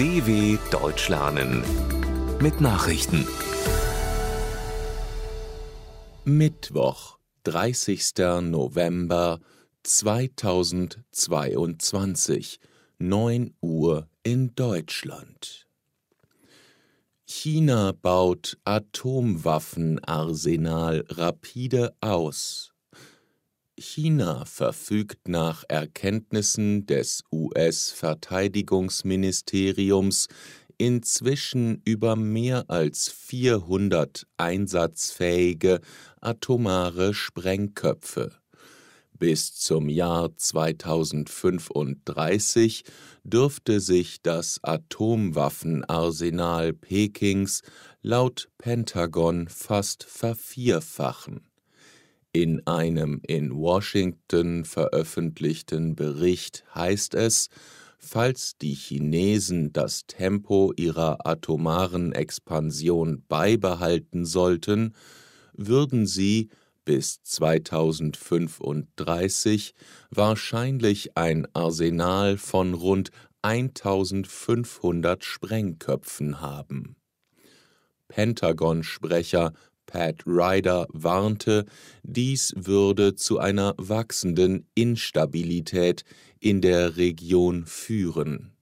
DW Deutsch lernen mit Nachrichten. Mittwoch, 30. November 2022, 9 Uhr in Deutschland. China baut Atomwaffenarsenal rapide aus. China verfügt nach Erkenntnissen des US-Verteidigungsministeriums inzwischen über mehr als 400 einsatzfähige atomare Sprengköpfe. Bis zum Jahr 2035 dürfte sich das Atomwaffenarsenal Pekings laut Pentagon fast vervierfachen. In einem in Washington veröffentlichten Bericht heißt es, falls die Chinesen das Tempo ihrer atomaren Expansion beibehalten sollten, würden sie bis 2035 wahrscheinlich ein Arsenal von rund 1500 Sprengköpfen haben. Pentagon-Sprecher Pat Ryder warnte, dies würde zu einer wachsenden Instabilität in der Region führen.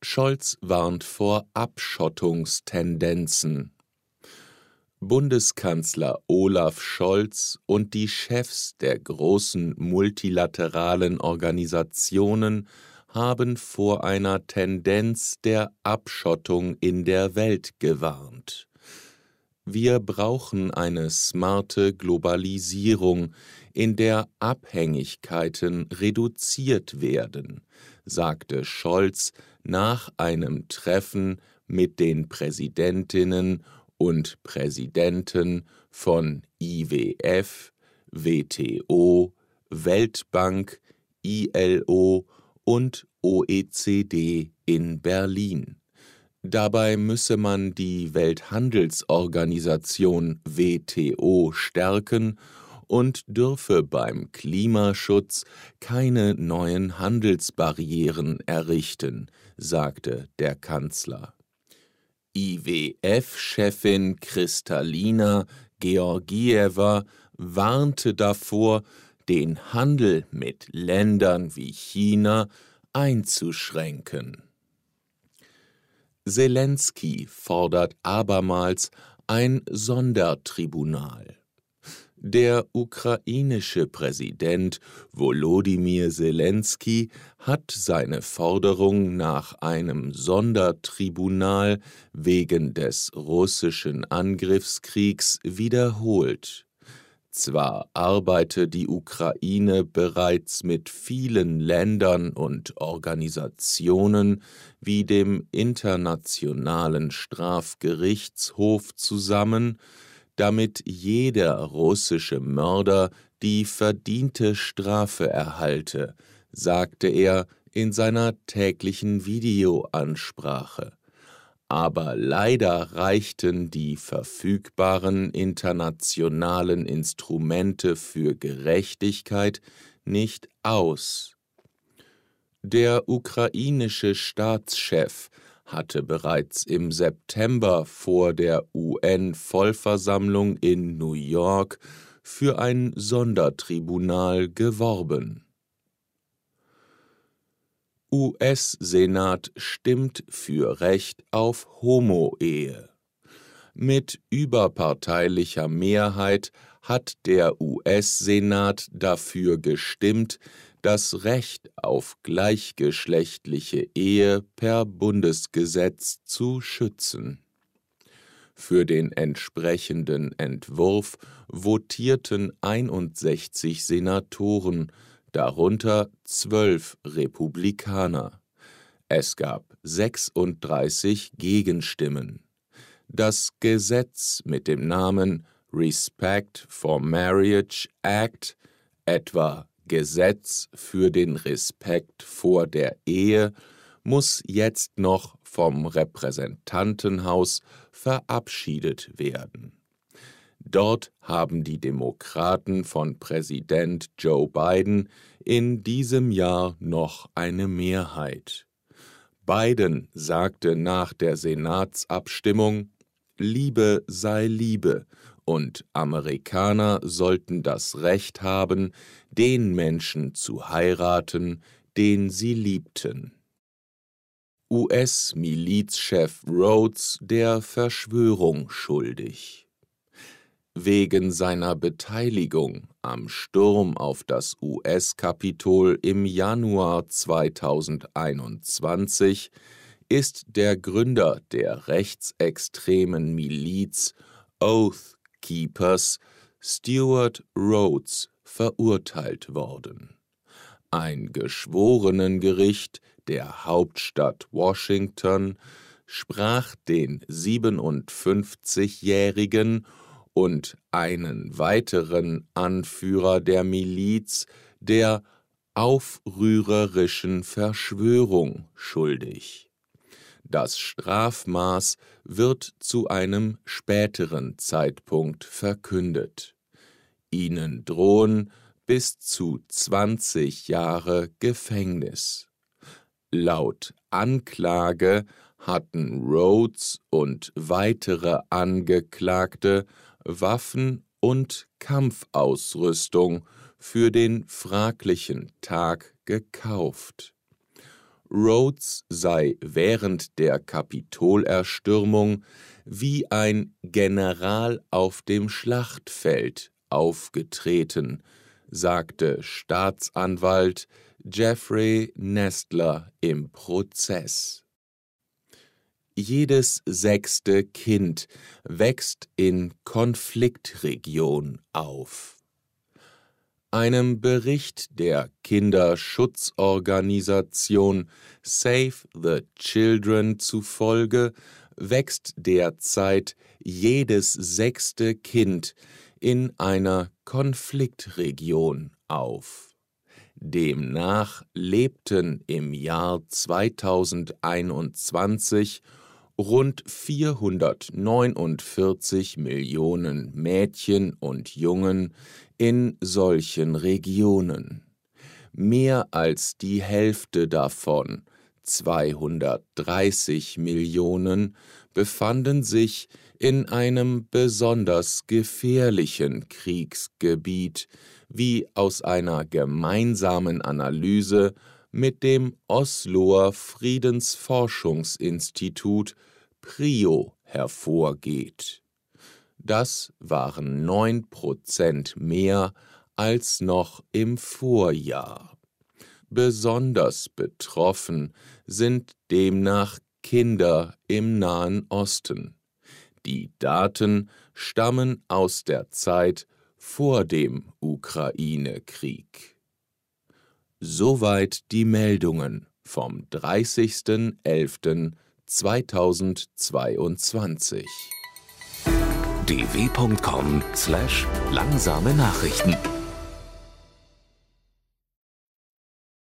Scholz warnt vor Abschottungstendenzen. Bundeskanzler Olaf Scholz und die Chefs der großen multilateralen Organisationen haben vor einer Tendenz der Abschottung in der Welt gewarnt. Wir brauchen eine smarte Globalisierung, in der Abhängigkeiten reduziert werden, sagte Scholz nach einem Treffen mit den Präsidentinnen und Präsidenten von IWF, WTO, Weltbank, ILO und OECD in Berlin. Dabei müsse man die Welthandelsorganisation WTO stärken und dürfe beim Klimaschutz keine neuen Handelsbarrieren errichten, sagte der Kanzler. IWF-Chefin Kristalina Georgieva warnte davor, den Handel mit Ländern wie China einzuschränken. Zelensky fordert abermals ein Sondertribunal. Der ukrainische Präsident Volodymyr Zelensky hat seine Forderung nach einem Sondertribunal wegen des russischen Angriffskriegs wiederholt. Zwar arbeite die Ukraine bereits mit vielen Ländern und Organisationen wie dem Internationalen Strafgerichtshof zusammen, damit jeder russische Mörder die verdiente Strafe erhalte, sagte er in seiner täglichen Videoansprache aber leider reichten die verfügbaren internationalen Instrumente für Gerechtigkeit nicht aus. Der ukrainische Staatschef hatte bereits im September vor der UN-Vollversammlung in New York für ein Sondertribunal geworben. US-Senat stimmt für Recht auf Homo-Ehe. Mit überparteilicher Mehrheit hat der US-Senat dafür gestimmt, das Recht auf gleichgeschlechtliche Ehe per Bundesgesetz zu schützen. Für den entsprechenden Entwurf votierten 61 Senatoren, darunter zwölf Republikaner. Es gab 36 Gegenstimmen. Das Gesetz mit dem Namen Respect for Marriage Act, etwa Gesetz für den Respekt vor der Ehe, muss jetzt noch vom Repräsentantenhaus verabschiedet werden. Dort haben die Demokraten von Präsident Joe Biden in diesem Jahr noch eine Mehrheit. Biden sagte nach der Senatsabstimmung, Liebe sei Liebe und Amerikaner sollten das Recht haben, den Menschen zu heiraten, den sie liebten. US-Milizchef Rhodes der Verschwörung schuldig. Wegen seiner Beteiligung am Sturm auf das US-Kapitol im Januar 2021 ist der Gründer der rechtsextremen Miliz Oath Keepers, Stuart Rhodes, verurteilt worden. Ein Geschworenengericht der Hauptstadt Washington sprach den 57-Jährigen und einen weiteren Anführer der Miliz der aufrührerischen Verschwörung schuldig. Das Strafmaß wird zu einem späteren Zeitpunkt verkündet. Ihnen drohen bis zu 20 Jahre Gefängnis. Laut Anklage hatten Rhodes und weitere Angeklagte Waffen und Kampfausrüstung für den fraglichen Tag gekauft. Rhodes sei während der Kapitolerstürmung wie ein General auf dem Schlachtfeld aufgetreten, sagte Staatsanwalt Jeffrey Nestler im Prozess. Jedes sechste Kind wächst in Konfliktregion auf. Einem Bericht der Kinderschutzorganisation Save the Children zufolge wächst derzeit jedes sechste Kind in einer Konfliktregion auf. Demnach lebten im Jahr 2021 rund 449 Millionen Mädchen und Jungen in solchen Regionen. Mehr als die Hälfte davon, 230 Millionen, befanden sich in einem besonders gefährlichen Kriegsgebiet, wie aus einer gemeinsamen Analyse mit dem Osloer Friedensforschungsinstitut PRIO hervorgeht. Das waren neun Prozent mehr als noch im Vorjahr. Besonders betroffen sind demnach Kinder im Nahen Osten. Die Daten stammen aus der Zeit vor dem Ukraine-Krieg. Soweit die Meldungen vom 30.11.2022. dw.com/langsame Nachrichten